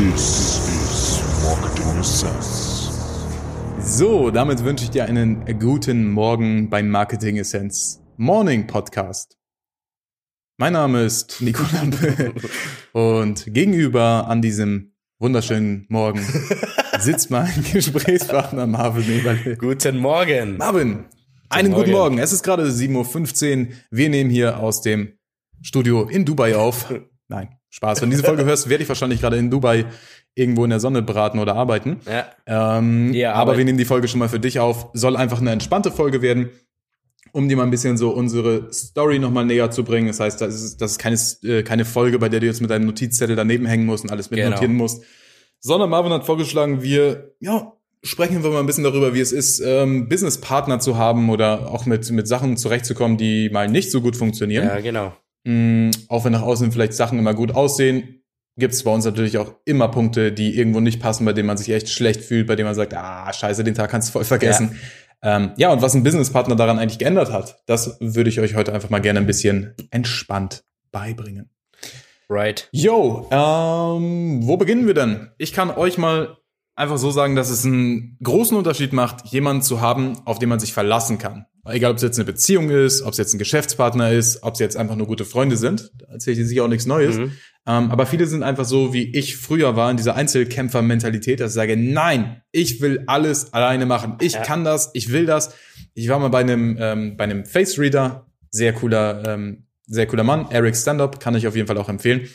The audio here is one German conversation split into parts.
This is Marketing Essence. So, damit wünsche ich dir einen guten Morgen beim Marketing Essence Morning Podcast. Mein Name ist Nico Lampe und gegenüber an diesem wunderschönen Morgen sitzt mein Gesprächspartner Marvin Eberle. Guten Morgen. Marvin, einen guten Morgen. Morgen. Es ist gerade 7.15 Uhr. Wir nehmen hier aus dem Studio in Dubai auf. Nein, Spaß. Wenn du diese Folge hörst, werde ich wahrscheinlich gerade in Dubai irgendwo in der Sonne braten oder arbeiten. Ja. Ähm, Ja, aber aber- wir nehmen die Folge schon mal für dich auf. Soll einfach eine entspannte Folge werden, um dir mal ein bisschen so unsere Story nochmal näher zu bringen. Das heißt, das ist, das ist keine, äh, keine Folge, bei der du jetzt mit deinem Notizzettel daneben hängen musst und alles Genau. mitnotieren musst. Sondern Marvin hat vorgeschlagen, wir, ja, sprechen wir mal ein bisschen darüber, wie es ist, ähm, Businesspartner zu haben oder auch mit, mit Sachen zurechtzukommen, die mal nicht so gut funktionieren. Ja, genau. Mm, auch wenn nach außen vielleicht Sachen immer gut aussehen, gibt es bei uns natürlich auch immer Punkte, die irgendwo nicht passen, bei denen man sich echt schlecht fühlt, bei denen man sagt, ah, scheiße, den Tag kannst du voll vergessen. Ja, ähm, ja und was ein Businesspartner daran eigentlich geändert hat, das würde ich euch heute einfach mal gerne ein bisschen entspannt beibringen. Right. Yo, ähm, wo beginnen wir denn? Ich kann euch mal einfach so sagen, dass es einen großen Unterschied macht, jemanden zu haben, auf den man sich verlassen kann. Egal, ob es jetzt eine Beziehung ist, ob es jetzt ein Geschäftspartner ist, ob es jetzt einfach nur gute Freunde sind. Da erzähle ich dir sicher auch nichts Neues. Mhm. Ähm, aber viele sind einfach so, wie ich früher war, in dieser Einzelkämpfer-Mentalität, dass ich sage, nein, ich will alles alleine machen. Ich Ja. kann das, ich will das. Ich war mal bei einem, ähm, bei einem Face Reader, sehr cooler, ähm, sehr cooler Mann, Eric Stand-Up, kann ich auf jeden Fall auch empfehlen.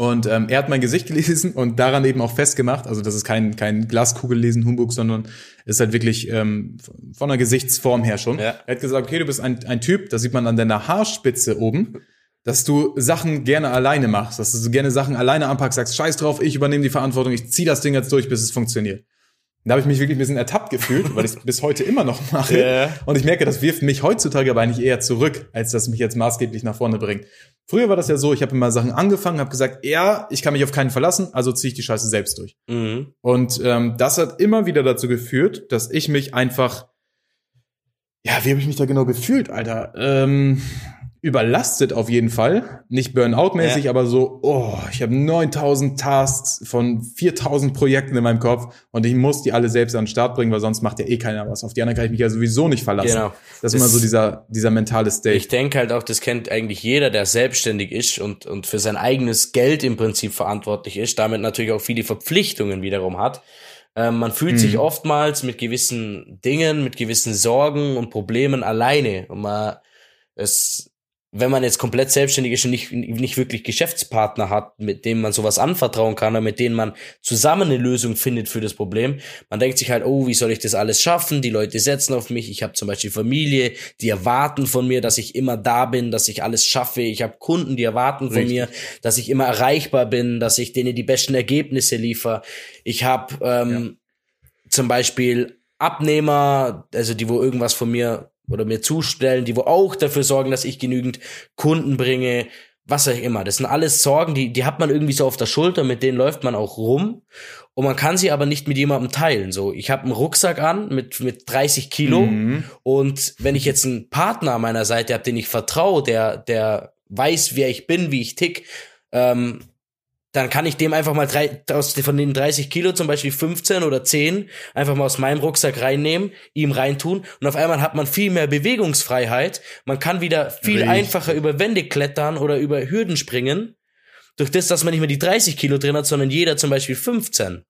Und ähm, er hat mein Gesicht gelesen und daran eben auch festgemacht, also das ist kein, kein Glaskugellesen Humbug, sondern ist halt wirklich ähm, von der Gesichtsform her schon. Ja. Er hat gesagt, okay, du bist ein, ein Typ, das sieht man an deiner Haarspitze oben, dass du Sachen gerne alleine machst, dass du so gerne Sachen alleine anpackst, sagst, scheiß drauf, ich übernehme die Verantwortung, ich zieh das Ding jetzt durch, bis es funktioniert. Da habe ich mich wirklich ein bisschen ertappt gefühlt, weil ich es bis heute immer noch mache. Ja. Und ich merke, das wirft mich heutzutage aber eigentlich eher zurück, als dass mich jetzt maßgeblich nach vorne bringt. Früher war das ja so, ich habe immer Sachen angefangen, habe gesagt, ja, ich kann mich auf keinen verlassen, also ziehe ich die Scheiße selbst durch. Mhm. Und ähm, das hat immer wieder dazu geführt, dass ich mich einfach, ja, wie habe ich mich da genau gefühlt, Alter? Ähm, überlastet auf jeden Fall, nicht Burnout-mäßig, Ja. aber so, oh, ich habe 9000 Tasks von 4000 Projekten in meinem Kopf und ich muss die alle selbst an den Start bringen, weil sonst macht ja eh keiner was. Auf die anderen kann ich mich ja sowieso nicht verlassen. Genau. Das ist immer Das- so dieser, dieser mentale State. Ich denke halt auch, das kennt eigentlich jeder, der selbstständig ist und, und für sein eigenes Geld im Prinzip verantwortlich ist, damit natürlich auch viele Verpflichtungen wiederum hat. Ähm, man fühlt Mhm. sich oftmals mit gewissen Dingen, mit gewissen Sorgen und Problemen alleine. Und man, es, wenn man jetzt komplett selbstständig ist und nicht, nicht wirklich Geschäftspartner hat, mit denen man sowas anvertrauen kann oder mit denen man zusammen eine Lösung findet für das Problem, man denkt sich halt, oh, wie soll ich das alles schaffen? Die Leute setzen auf mich. Ich habe zum Beispiel Familie, die erwarten von mir, dass ich immer da bin, dass ich alles schaffe. Ich habe Kunden, die erwarten von Richtig. mir, dass ich immer erreichbar bin, dass ich denen die besten Ergebnisse liefere. Ich habe ähm, zum Beispiel Abnehmer, also die wo irgendwas von mir oder mir zustellen, die wo auch dafür sorgen, dass ich genügend Kunden bringe, was auch immer. Das sind alles Sorgen, die, die hat man irgendwie so auf der Schulter, mit denen läuft man auch rum. Und man kann sie aber nicht mit jemandem teilen. So, ich habe einen Rucksack an mit, mit 30 Kilo. Mhm. Und wenn ich jetzt einen Partner an meiner Seite habe, den ich vertraue, der, der weiß, wer ich bin, wie ich tick, ähm, dann kann ich dem einfach mal drei, aus, von den 30 Kilo zum Beispiel 15 oder 10 einfach mal aus meinem Rucksack reinnehmen, ihm reintun und auf einmal hat man viel mehr Bewegungsfreiheit. Man kann wieder viel Richtig. einfacher über Wände klettern oder über Hürden springen. Durch das, dass man nicht mehr die 30 Kilo drin hat, sondern jeder zum Beispiel 15.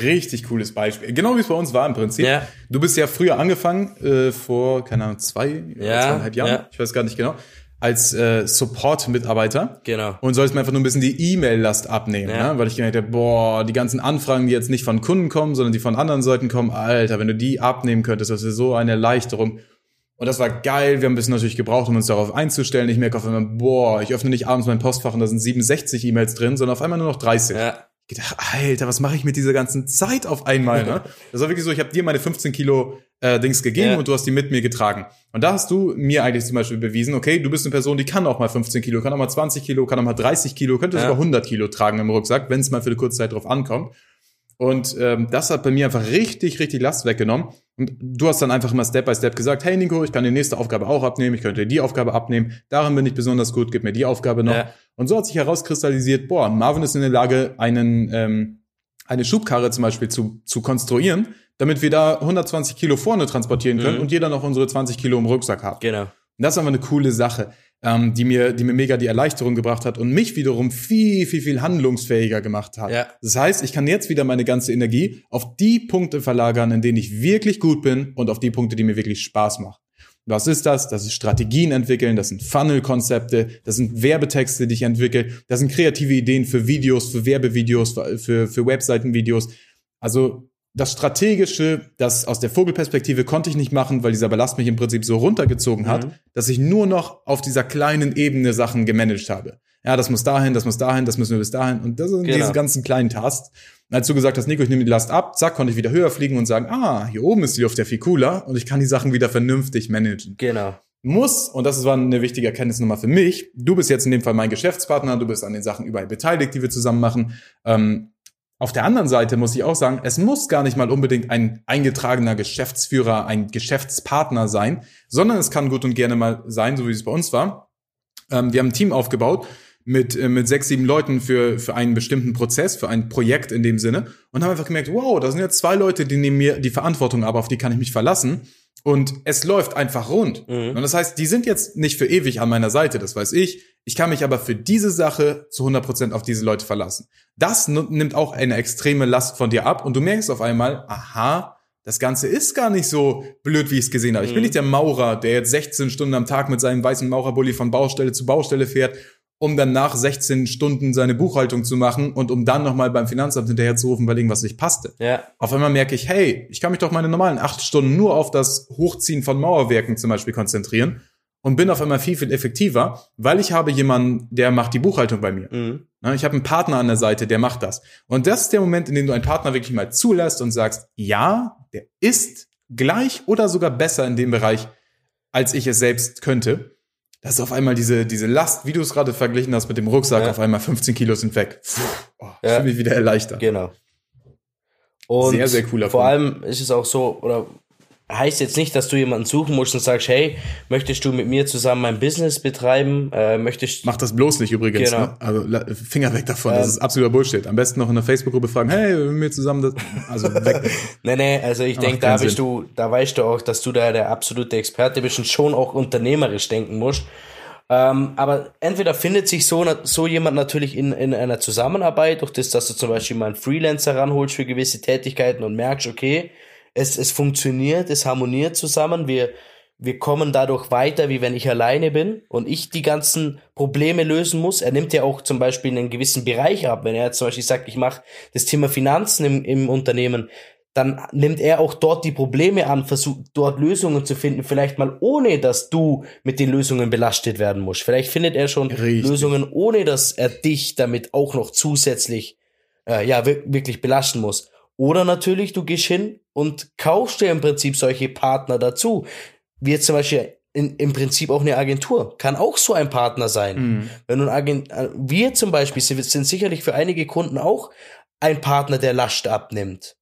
Richtig cooles Beispiel. Genau wie es bei uns war im Prinzip. Ja. Du bist ja früher angefangen, äh, vor, keine Ahnung, zwei, Ja, zweieinhalb Jahren, ja. ich weiß gar nicht genau, als äh, Support-Mitarbeiter. Genau. Und sollst mir einfach nur ein bisschen die E-Mail-Last abnehmen, Ja. ne? weil ich gedacht habe, boah, die ganzen Anfragen, die jetzt nicht von Kunden kommen, sondern die von anderen Seiten kommen, Alter, wenn du die abnehmen könntest, das wäre so eine Erleichterung. Und das war geil. Wir haben ein bisschen natürlich gebraucht, um uns darauf einzustellen. Ich merke auf einmal, boah, ich öffne nicht abends mein Postfach und da sind 67 E-Mails drin, sondern auf einmal nur noch 30. Ja. Ich gedacht, Alter, was mache ich mit dieser ganzen Zeit auf einmal? Ne? Das war wirklich so, ich habe dir meine 15 Kilo äh, Dings gegeben Ja. und du hast die mit mir getragen. Und da hast du mir eigentlich zum Beispiel bewiesen, okay, du bist eine Person, die kann auch mal 15 Kilo, kann auch mal 20 Kilo, kann auch mal 30 Kilo, könnte Ja. sogar 100 Kilo tragen im Rucksack, wenn es mal für eine kurze Zeit drauf ankommt. Und ähm, das hat bei mir einfach richtig, richtig Last weggenommen. Und du hast dann einfach immer Step by Step gesagt, hey Nico, ich kann die nächste Aufgabe auch abnehmen, ich könnte die Aufgabe abnehmen, darin bin ich besonders gut, gib mir die Aufgabe noch. Ja. Und so hat sich herauskristallisiert, boah, Marvin ist in der Lage, einen, ähm, eine Schubkarre zum Beispiel zu, zu konstruieren, damit wir da 120 Kilo vorne transportieren können Mhm. und jeder noch unsere 20 Kilo im Rucksack hat. Genau. Und das ist einfach eine coole Sache, ähm, die mir, die mir mega die Erleichterung gebracht hat und mich wiederum viel, viel, viel handlungsfähiger gemacht hat. Ja. Das heißt, ich kann jetzt wieder meine ganze Energie auf die Punkte verlagern, in denen ich wirklich gut bin und auf die Punkte, die mir wirklich Spaß machen. Was ist das? Das ist Strategien entwickeln, das sind Funnel-Konzepte, das sind Werbetexte, die ich entwickle, das sind kreative Ideen für Videos, für Werbevideos, für, für, für Webseitenvideos. Also das Strategische, das aus der Vogelperspektive konnte ich nicht machen, weil dieser Ballast mich im Prinzip so runtergezogen hat, Mhm. dass ich nur noch auf dieser kleinen Ebene Sachen gemanagt habe. Ja, das muss dahin, das muss dahin, das müssen wir bis dahin. Und das sind Genau. diese ganzen kleinen Tasks. Und als du gesagt hast, Nico, ich nehme die Last ab, zack, konnte ich wieder höher fliegen und sagen, ah, hier oben ist die Luft ja viel cooler und ich kann die Sachen wieder vernünftig managen Genau. muss, und das war eine wichtige Erkenntnis nochmal für mich, du bist jetzt in dem Fall mein Geschäftspartner, du bist an den Sachen überall beteiligt, die wir zusammen machen. Ähm, auf der anderen Seite muss ich auch sagen, es muss gar nicht mal unbedingt ein eingetragener Geschäftsführer, ein Geschäftspartner sein, sondern es kann gut und gerne mal sein, so wie es bei uns war. Ähm, wir haben ein Team aufgebaut mit, äh, mit sechs, sieben Leuten für, für einen bestimmten Prozess, für ein Projekt in dem Sinne und haben einfach gemerkt, wow, da sind jetzt zwei Leute, die nehmen mir die Verantwortung ab, auf die kann ich mich verlassen. Und es läuft einfach rund. Mhm. Und das heißt, die sind jetzt nicht für ewig an meiner Seite, das weiß ich. Ich kann mich aber für diese Sache zu 100% auf diese Leute verlassen. Das nimmt auch eine extreme Last von dir ab und du merkst auf einmal, aha, das Ganze ist gar nicht so blöd, wie ich es gesehen habe. Ich bin Mhm. nicht der Maurer, der jetzt 16 Stunden am Tag mit seinem weißen Maurerbully von Baustelle zu Baustelle fährt, um dann nach 16 Stunden seine Buchhaltung zu machen und um dann nochmal beim Finanzamt hinterher zu rufen, weil irgendwas nicht passte. Ja. Auf einmal merke ich, hey, ich kann mich doch meine normalen acht Stunden nur auf das Hochziehen von Mauerwerken zum Beispiel konzentrieren und bin auf einmal viel, viel effektiver, weil ich habe jemanden, der macht die Buchhaltung bei mir. Mhm. Ne, Ich habe einen Partner an der Seite, der macht das. Und das ist der Moment, in dem du einen Partner wirklich mal zulässt und sagst, ja, der ist gleich oder sogar besser in dem Bereich, als ich es selbst könnte. Das ist auf einmal diese, diese Last, wie du es gerade verglichen hast mit dem Rucksack, Ja. auf einmal 15 Kilo sind weg. Puh, oh, ich Ja. fühle mich wieder erleichtert. Genau. Und Sehr, sehr cooler vor Punkt. allem ist es auch so, oder heißt jetzt nicht, dass du jemanden suchen musst und sagst, hey, möchtest du mit mir zusammen ein Business betreiben? Äh, möchtest Mach das bloß nicht übrigens. Genau. Ne? Also Finger weg davon, das Ähm. ist absoluter Bullshit. Am besten noch in der Facebook-Gruppe fragen, hey, wir mir zusammen das. Also weg. Nee, nee, also ich denke, da bist du, da weißt du auch, dass du da der absolute Experte bist und schon auch unternehmerisch denken musst. Ähm, aber entweder findet sich so, so jemand natürlich in, in einer Zusammenarbeit, durch das, dass du zum Beispiel mal einen Freelancer ranholst für gewisse Tätigkeiten und merkst, okay, es, es funktioniert, es harmoniert zusammen, wir, wir kommen dadurch weiter, wie wenn ich alleine bin und ich die ganzen Probleme lösen muss. Er nimmt ja auch zum Beispiel einen gewissen Bereich ab. Wenn er zum Beispiel sagt, ich mache das Thema Finanzen im, im Unternehmen, dann nimmt er auch dort die Probleme an, versucht dort Lösungen zu finden, vielleicht mal ohne, dass du mit den Lösungen belastet werden musst. Vielleicht findet er schon Richtig. Lösungen, ohne dass er dich damit auch noch zusätzlich äh, ja wir- wirklich belasten muss. Oder natürlich, du gehst hin und kaufst dir im Prinzip solche Partner dazu. Wie jetzt zum Beispiel in, im Prinzip auch eine Agentur. Kann auch so ein Partner sein. Mhm. Wenn du ein Agent, äh, wir zum Beispiel sind, sind sicherlich für einige Kunden auch ein Partner, der Last abnimmt.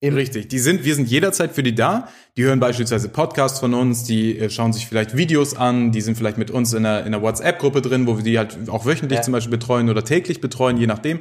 Im- Richtig. Die sind, wir sind jederzeit für die da. Die hören beispielsweise Podcasts von uns, die äh, schauen sich vielleicht Videos an, die sind vielleicht mit uns in einer, in einer WhatsApp-Gruppe drin, wo wir die halt auch wöchentlich Ja. zum Beispiel betreuen oder täglich betreuen, je nachdem.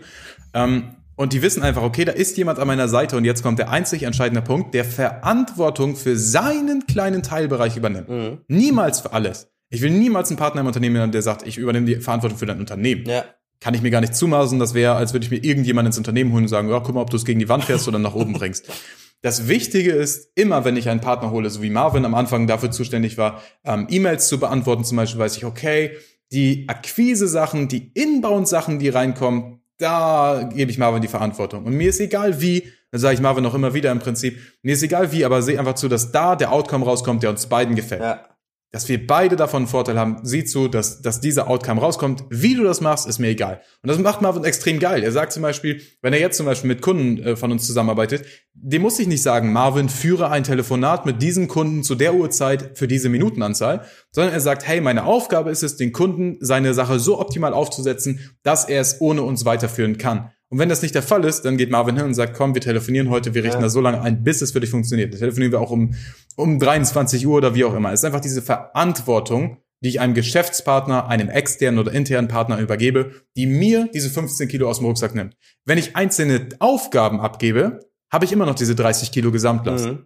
Ähm, und die wissen einfach, okay, da ist jemand an meiner Seite und jetzt kommt der einzig entscheidende Punkt, der Verantwortung für seinen kleinen Teilbereich übernimmt. Mhm. Niemals für alles. Ich will niemals einen Partner im Unternehmen haben, der sagt, ich übernehme die Verantwortung für dein Unternehmen Ja. kann ich mir gar nicht zumaßen. Das wäre, als würde ich mir irgendjemand ins Unternehmen holen und sagen, ja, guck mal, ob du es gegen die Wand fährst oder nach oben bringst. Das Wichtige ist, immer wenn ich einen Partner hole, so wie Marvin am Anfang dafür zuständig war, ähm, E-Mails zu beantworten, zum Beispiel weiß ich, okay, die Akquise-Sachen, die Inbound-Sachen, die reinkommen, da gebe ich Marvin die Verantwortung. Und mir ist egal wie, das sage ich Marvin auch immer wieder im Prinzip, mir ist egal wie, aber seh einfach zu, dass da der Outcome rauskommt, der uns beiden gefällt Ja. Dass wir beide davon einen Vorteil haben. Sieh zu, dass, dass dieser Outcome rauskommt. Wie du das machst, ist mir egal. Und das macht Marvin extrem geil. Er sagt zum Beispiel, wenn er jetzt zum Beispiel mit Kunden äh, von uns zusammenarbeitet, dem muss ich nicht sagen, Marvin, führe ein Telefonat mit diesem Kunden zu der Uhrzeit für diese Minutenanzahl, sondern er sagt, hey, meine Aufgabe ist es, den Kunden seine Sache so optimal aufzusetzen, dass er es ohne uns weiterführen kann. Und wenn das nicht der Fall ist, dann geht Marvin hin und sagt, komm, wir telefonieren heute, wir richten Ja. das so lange ein, bis es für dich funktioniert. Dann telefonieren wir auch um, um 23 Uhr oder wie auch immer. Es ist einfach diese Verantwortung, die ich einem Geschäftspartner, einem externen oder internen Partner übergebe, die mir diese 15 Kilo aus dem Rucksack nimmt. Wenn ich einzelne Aufgaben abgebe, habe ich immer noch diese 30 Kilo Gesamtlast. Mhm.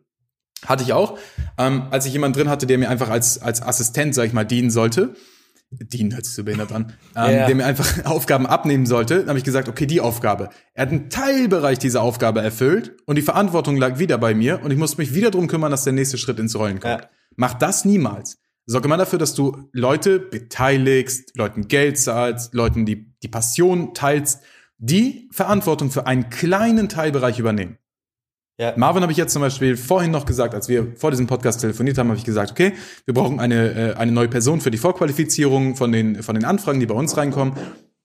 Hatte ich auch, ähm, als ich jemanden drin hatte, der mir einfach als, als Assistent, sag ich mal, dienen sollte. Dienen hört sich so behindert an. Ähm, Ja. Der mir einfach Aufgaben abnehmen sollte. Dann habe ich gesagt, okay, die Aufgabe. Er hat einen Teilbereich dieser Aufgabe erfüllt und die Verantwortung lag wieder bei mir und ich musste mich wieder drum kümmern, dass der nächste Schritt ins Rollen kommt. Ja. Mach das niemals. Sorge mal dafür, dass du Leute beteiligst, Leuten Geld zahlst, Leuten die, die Passion teilst, die Verantwortung für einen kleinen Teilbereich übernehmen. Ja. Marvin habe ich jetzt zum Beispiel vorhin noch gesagt, als wir vor diesem Podcast telefoniert haben, habe ich gesagt, okay, wir brauchen eine, äh, eine neue Person für die Vorqualifizierung von den, von den Anfragen, die bei uns reinkommen.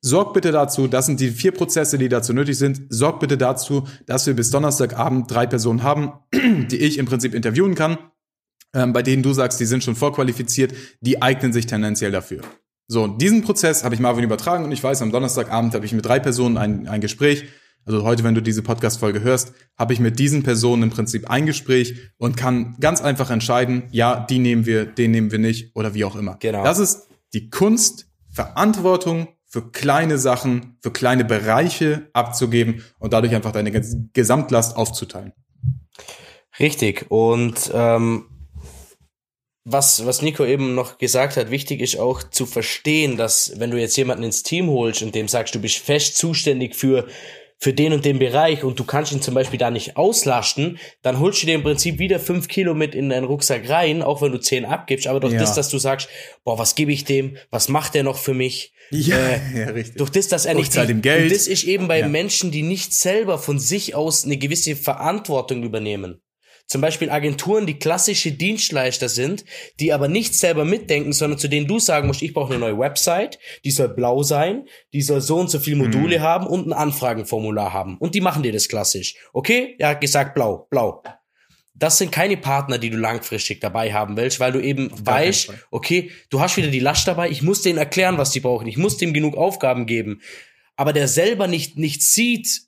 Sorgt bitte dazu, das sind die vier Prozesse, die dazu nötig sind. Sorgt bitte dazu, dass wir bis Donnerstagabend drei Personen haben, die ich im Prinzip interviewen kann, ähm, bei denen du sagst, die sind schon vorqualifiziert, die eignen sich tendenziell dafür. So, diesen Prozess habe ich Marvin übertragen und ich weiß, am Donnerstagabend habe ich mit drei Personen ein, ein Gespräch. Also heute, wenn du diese Podcast-Folge hörst, habe ich mit diesen Personen im Prinzip ein Gespräch und kann ganz einfach entscheiden, ja, die nehmen wir, den nehmen wir nicht oder wie auch immer. Genau. Das ist die Kunst, Verantwortung für kleine Sachen, für kleine Bereiche abzugeben und dadurch einfach deine Ges- Gesamtlast aufzuteilen. Richtig. Und ähm, was, was Nico eben noch gesagt hat, wichtig ist auch zu verstehen, dass wenn du jetzt jemanden ins Team holst und dem sagst, du bist fest zuständig für, für den und den Bereich und du kannst ihn zum Beispiel da nicht auslasten, dann holst du dir im Prinzip wieder fünf Kilo mit in deinen Rucksack rein, auch wenn du zehn abgibst. Aber durch Ja. das, dass du sagst, boah, was gebe ich dem? Was macht der noch für mich? Ja, Äh, ja richtig. Durch das, dass er ich nicht die- dem Geld. Und das ist eben bei Ja. Menschen, die nicht selber von sich aus eine gewisse Verantwortung übernehmen. Zum Beispiel Agenturen, die klassische Dienstleister sind, die aber nicht selber mitdenken, sondern zu denen du sagen musst, ich brauche eine neue Website, die soll blau sein, die soll so und so viele Module haben und ein Anfragenformular haben. Und die machen dir das klassisch. Okay? Er hat gesagt blau, blau. Das sind keine Partner, die du langfristig dabei haben willst, weil du eben weißt, okay, du hast wieder die Last dabei, ich muss denen erklären, was die brauchen, ich muss dem genug Aufgaben geben. Aber der selber nicht, nicht sieht,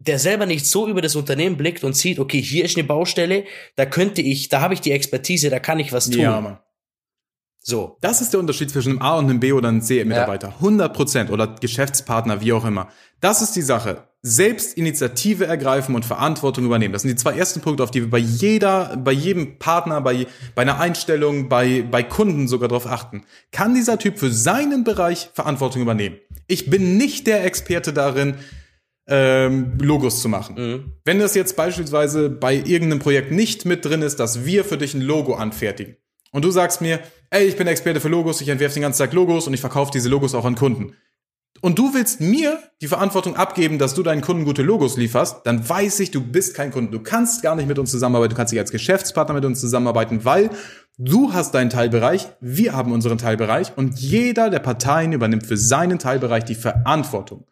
der selber nicht so über das Unternehmen blickt und sieht, okay, hier ist eine Baustelle, da könnte ich, da habe ich die Expertise, da kann ich was tun. Ja, Mann. So. Das ist der Unterschied zwischen einem A und einem B oder einem C-Mitarbeiter. 100 Prozent oder Geschäftspartner, wie auch immer. Das ist die Sache. Selbst Initiative ergreifen und Verantwortung übernehmen. Das sind die zwei ersten Punkte, auf die wir bei jeder, bei jedem Partner, bei, bei einer Einstellung, bei, bei Kunden sogar darauf achten. Kann dieser Typ für seinen Bereich Verantwortung übernehmen? Ich bin nicht der Experte darin, ähm, Logos zu machen. Mhm. Wenn das jetzt beispielsweise bei irgendeinem Projekt nicht mit drin ist, dass wir für dich ein Logo anfertigen und du sagst mir, ey, ich bin Experte für Logos, ich entwerfe den ganzen Tag Logos und ich verkaufe diese Logos auch an Kunden. Und du willst mir die Verantwortung abgeben, dass du deinen Kunden gute Logos lieferst, dann weiß ich, du bist kein Kunde. Du kannst gar nicht mit uns zusammenarbeiten, du kannst nicht als Geschäftspartner mit uns zusammenarbeiten, weil du hast deinen Teilbereich, wir haben unseren Teilbereich und jeder der Parteien übernimmt für seinen Teilbereich die Verantwortung.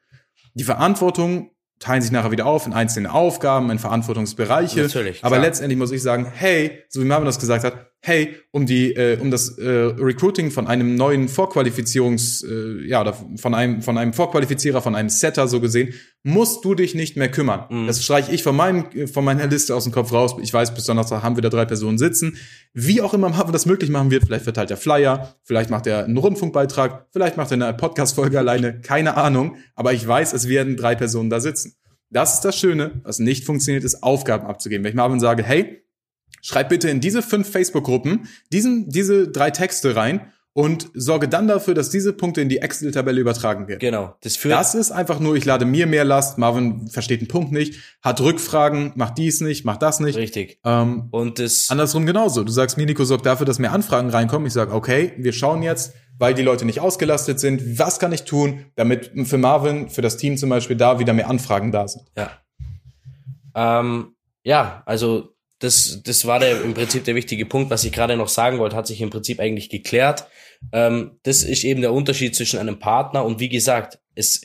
Die Verantwortung teilen sich nachher wieder auf in einzelne Aufgaben, in Verantwortungsbereiche. Natürlich, Aber klar. letztendlich muss ich sagen, hey, so wie Marvin das gesagt hat, hey, um die, äh, um das äh, Recruiting von einem neuen Vorqualifizierungs, äh, ja, oder von einem, von einem Vorqualifizierer, von einem Setter so gesehen, musst du dich nicht mehr kümmern. Mhm. Das streiche ich von meinem, äh, von meiner Liste aus dem Kopf raus. Ich weiß, bis Donnerstag haben wir da drei Personen sitzen. Wie auch immer Marvin das möglich machen wird, vielleicht verteilt er Flyer, vielleicht macht er einen Rundfunkbeitrag, vielleicht macht er eine Podcast-Folge alleine, keine Ahnung. Aber ich weiß, es werden drei Personen da sitzen. Das ist das Schöne. Was nicht funktioniert, ist Aufgaben abzugeben. Wenn ich Marvin sage, hey, schreib bitte in diese fünf Facebook-Gruppen diesen, diese drei Texte rein und sorge dann dafür, dass diese Punkte in die Excel-Tabelle übertragen werden. Genau. Das führt, Das ist einfach nur, ich lade mir mehr Last, Marvin versteht den Punkt nicht, hat Rückfragen, macht dies nicht, macht das nicht. richtig. Ähm, Und das, andersrum genauso. Du sagst mir, Nico, sorg dafür, dass mehr Anfragen reinkommen. Ich sage, okay, wir schauen jetzt, weil die Leute nicht ausgelastet sind, was kann ich tun, damit für Marvin, für das Team zum Beispiel, da wieder mehr Anfragen da sind. ja. Ähm, ja, also das, das war der, im Prinzip der wichtige Punkt, was ich gerade noch sagen wollte, hat sich im Prinzip eigentlich geklärt. Ähm, das ist eben der Unterschied zwischen einem Partner und wie gesagt, es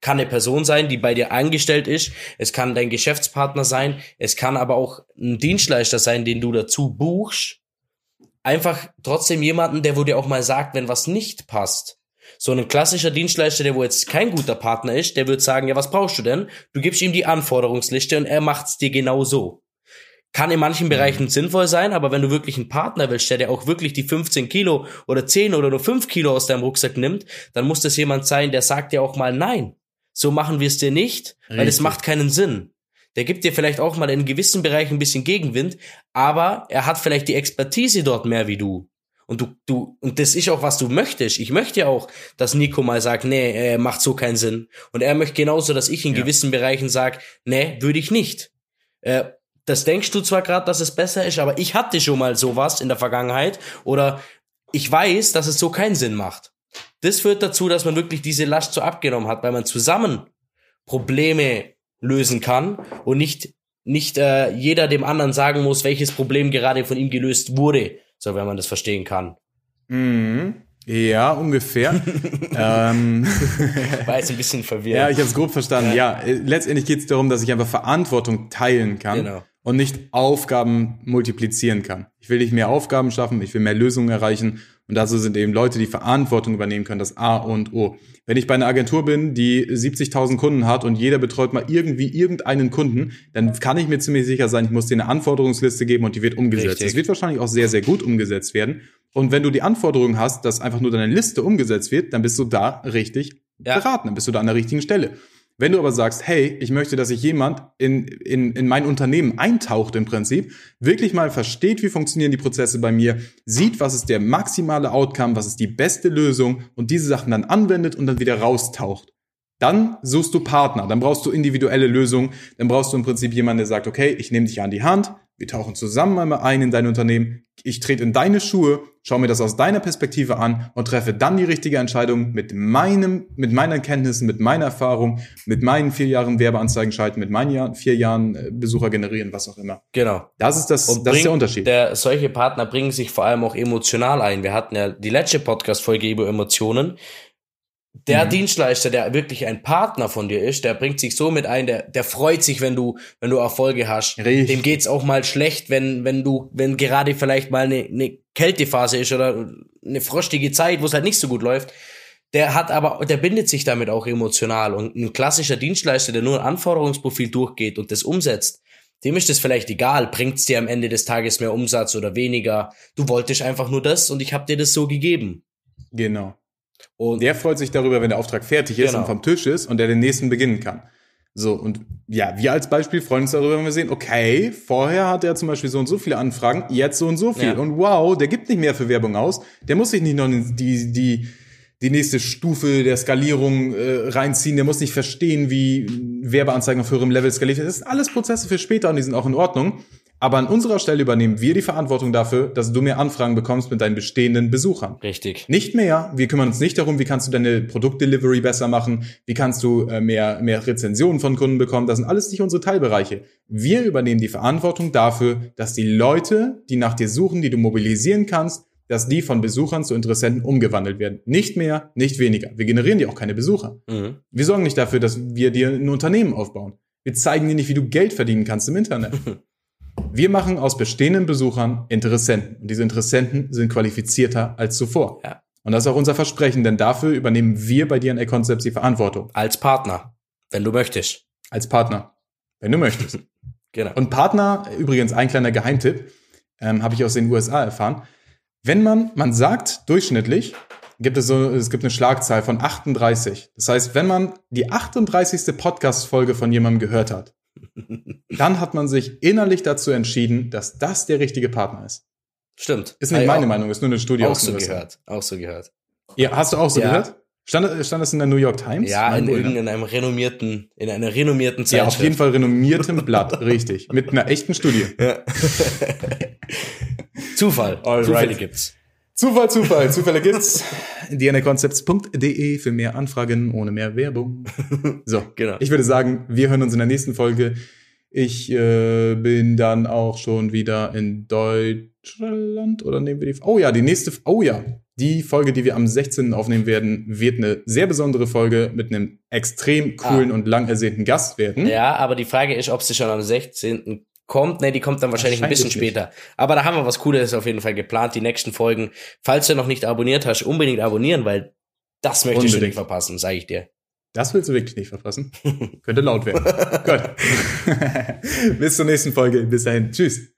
kann eine Person sein, die bei dir angestellt ist, es kann dein Geschäftspartner sein, es kann aber auch ein Dienstleister sein, den du dazu buchst. Einfach trotzdem jemanden, der wo dir auch mal sagt, wenn was nicht passt. So ein klassischer Dienstleister, der wo jetzt kein guter Partner ist, der wird sagen, ja, was brauchst du denn? Du gibst ihm die Anforderungsliste und er macht's dir genau so. Kann in manchen Bereichen mhm. sinnvoll sein, aber wenn du wirklich einen Partner willst, der dir auch wirklich die 15 Kilo oder 10 oder nur 5 Kilo aus deinem Rucksack nimmt, dann muss das jemand sein, der sagt dir auch mal nein. So machen wir es dir nicht, weil es macht keinen Sinn. Der gibt dir vielleicht auch mal in gewissen Bereichen ein bisschen Gegenwind, aber er hat vielleicht die Expertise dort mehr wie du. Und du, du, und das ist auch, was du möchtest. Ich möchte ja auch, dass Nico mal sagt, nee, äh, macht so keinen Sinn. Und er möchte genauso, dass ich in ja. gewissen Bereichen sage, nee, würde ich nicht. Äh, das denkst du zwar gerade, dass es besser ist, aber ich hatte schon mal sowas in der Vergangenheit oder ich weiß, dass es so keinen Sinn macht. Das führt dazu, dass man wirklich diese Last so abgenommen hat, weil man zusammen Probleme lösen kann und nicht nicht äh, jeder dem anderen sagen muss, welches Problem gerade von ihm gelöst wurde, so wenn man das verstehen kann. Mhm. Ja, ungefähr. ähm, War jetzt ein bisschen verwirrt. Ja, ich habe es grob verstanden. Ja, ja letztendlich geht es darum, dass ich einfach Verantwortung teilen kann. Genau und nicht Aufgaben multiplizieren kann. Ich will nicht mehr Aufgaben schaffen, ich will mehr Lösungen erreichen und dazu sind eben Leute, die Verantwortung übernehmen können, das A und O. Wenn ich bei einer Agentur bin, die 70.000 Kunden hat und jeder betreut mal irgendwie irgendeinen Kunden, dann kann ich mir ziemlich sicher sein, ich muss dir eine Anforderungsliste geben und die wird umgesetzt. Es wird wahrscheinlich auch sehr, sehr gut umgesetzt werden. Und wenn du die Anforderung hast, dass einfach nur deine Liste umgesetzt wird, dann bist du da richtig ja. beraten, dann bist du da an der richtigen Stelle. Wenn du aber sagst, hey, ich möchte, dass sich jemand in, in, in mein Unternehmen eintaucht im Prinzip, wirklich mal versteht, wie funktionieren die Prozesse bei mir, sieht, was ist der maximale Outcome, was ist die beste Lösung und diese Sachen dann anwendet und dann wieder raustaucht. Dann suchst du Partner, dann brauchst du individuelle Lösungen, dann brauchst du im Prinzip jemanden, der sagt, okay, ich nehme dich an die Hand, wir tauchen zusammen einmal ein in dein Unternehmen. Ich trete in deine Schuhe, schaue mir das aus deiner Perspektive an und treffe dann die richtige Entscheidung mit meinem, mit meinen Kenntnissen, mit meiner Erfahrung, mit meinen vier Jahren Werbeanzeigen schalten, mit meinen Jahren, vier Jahren äh, Besucher generieren, was auch immer. Genau. Das ist das, und das ist der Unterschied. Der, solche Partner bringen sich vor allem auch emotional ein. Wir hatten ja die letzte Podcast-Folge über Emotionen der mhm. Dienstleister, der wirklich ein Partner von dir ist, der bringt sich so mit ein, der, der freut sich, wenn du, wenn du Erfolge hast. Richtig. Dem geht's auch mal schlecht, wenn, wenn du, wenn gerade vielleicht mal eine, eine Kältephase ist oder eine frostige Zeit, wo es halt nicht so gut läuft. Der hat aber, der bindet sich damit auch emotional. Und ein klassischer Dienstleister, der nur ein Anforderungsprofil durchgeht und das umsetzt, dem ist das vielleicht egal, bringt's dir am Ende des Tages mehr Umsatz oder weniger. Du wolltest einfach nur das und ich habe dir das so gegeben. Genau. Und der freut sich darüber, wenn der Auftrag fertig ist genau. und vom Tisch ist und der den nächsten beginnen kann. So, und ja, wir als Beispiel freuen uns darüber, wenn wir sehen, okay, vorher hat er zum Beispiel so und so viele Anfragen, jetzt so und so viel. Ja. Und wow, der gibt nicht mehr für Werbung aus. Der muss sich nicht noch die, die, die nächste Stufe der Skalierung äh, reinziehen. Der muss nicht verstehen, wie Werbeanzeigen auf höherem Level skaliert werden. Das sind alles Prozesse für später und die sind auch in Ordnung. Aber an unserer Stelle übernehmen wir die Verantwortung dafür, dass du mehr Anfragen bekommst mit deinen bestehenden Besuchern. Richtig. Nicht mehr. Wir kümmern uns nicht darum, wie kannst du deine Produktdelivery besser machen, wie kannst du äh, mehr, mehr Rezensionen von Kunden bekommen. Das sind alles nicht unsere Teilbereiche. Wir übernehmen die Verantwortung dafür, dass die Leute, die nach dir suchen, die du mobilisieren kannst, dass die von Besuchern zu Interessenten umgewandelt werden. Nicht mehr, nicht weniger. Wir generieren dir auch keine Besucher. Mhm. Wir sorgen nicht dafür, dass wir dir ein Unternehmen aufbauen. Wir zeigen dir nicht, wie du Geld verdienen kannst im Internet. Wir machen aus bestehenden Besuchern Interessenten. Und diese Interessenten sind qualifizierter als zuvor. Ja. Und das ist auch unser Versprechen, denn dafür übernehmen wir bei dir an A-Concepts die Verantwortung. Als Partner, wenn du möchtest. Als Partner, wenn du möchtest. genau. Und Partner, übrigens ein kleiner Geheimtipp, ähm, habe ich aus den USA erfahren. Wenn man, man sagt durchschnittlich, gibt es so, es gibt eine Schlagzahl von 38. Das heißt, wenn man die 38. Podcast-Folge von jemandem gehört hat, dann hat man sich innerlich dazu entschieden, dass das der richtige Partner ist. Stimmt. Ist nicht meine Meinung, ist nur eine Studie auch so gehört. Auch so gehört. Ja, hast du auch so ja. gehört? Stand, stand das in der New York Times? Ja, in irgendeinem renommierten, in einer renommierten Zeitschrift. Ja, auf jeden Fall renommiertem Blatt, richtig. Mit einer echten Studie. Ja. Zufall. All Zufälle gibt's. Zufall, Zufall, Zufälle gibt's. dnaconcepts.de für mehr Anfragen ohne mehr Werbung. So, genau. Ich würde sagen, wir hören uns in der nächsten Folge. Ich äh, bin dann auch schon wieder in Deutschland oder nehmen wir die? Oh ja, die nächste. Oh ja, die Folge, die wir am 16. aufnehmen werden, wird eine sehr besondere Folge mit einem extrem coolen ah. und lang ersehnten Gast werden. Ja, aber die Frage ist, ob sie schon am 16 kommt. Ne, die kommt dann wahrscheinlich, ein bisschen später. Aber da haben wir was Cooles auf jeden Fall geplant, die nächsten Folgen. Falls du noch nicht abonniert hast, unbedingt abonnieren, weil das möchte ich nicht verpassen, sage ich dir. Das willst du wirklich nicht verpassen. Könnte laut werden. Gut. Bis zur nächsten Folge. Bis dahin. Tschüss.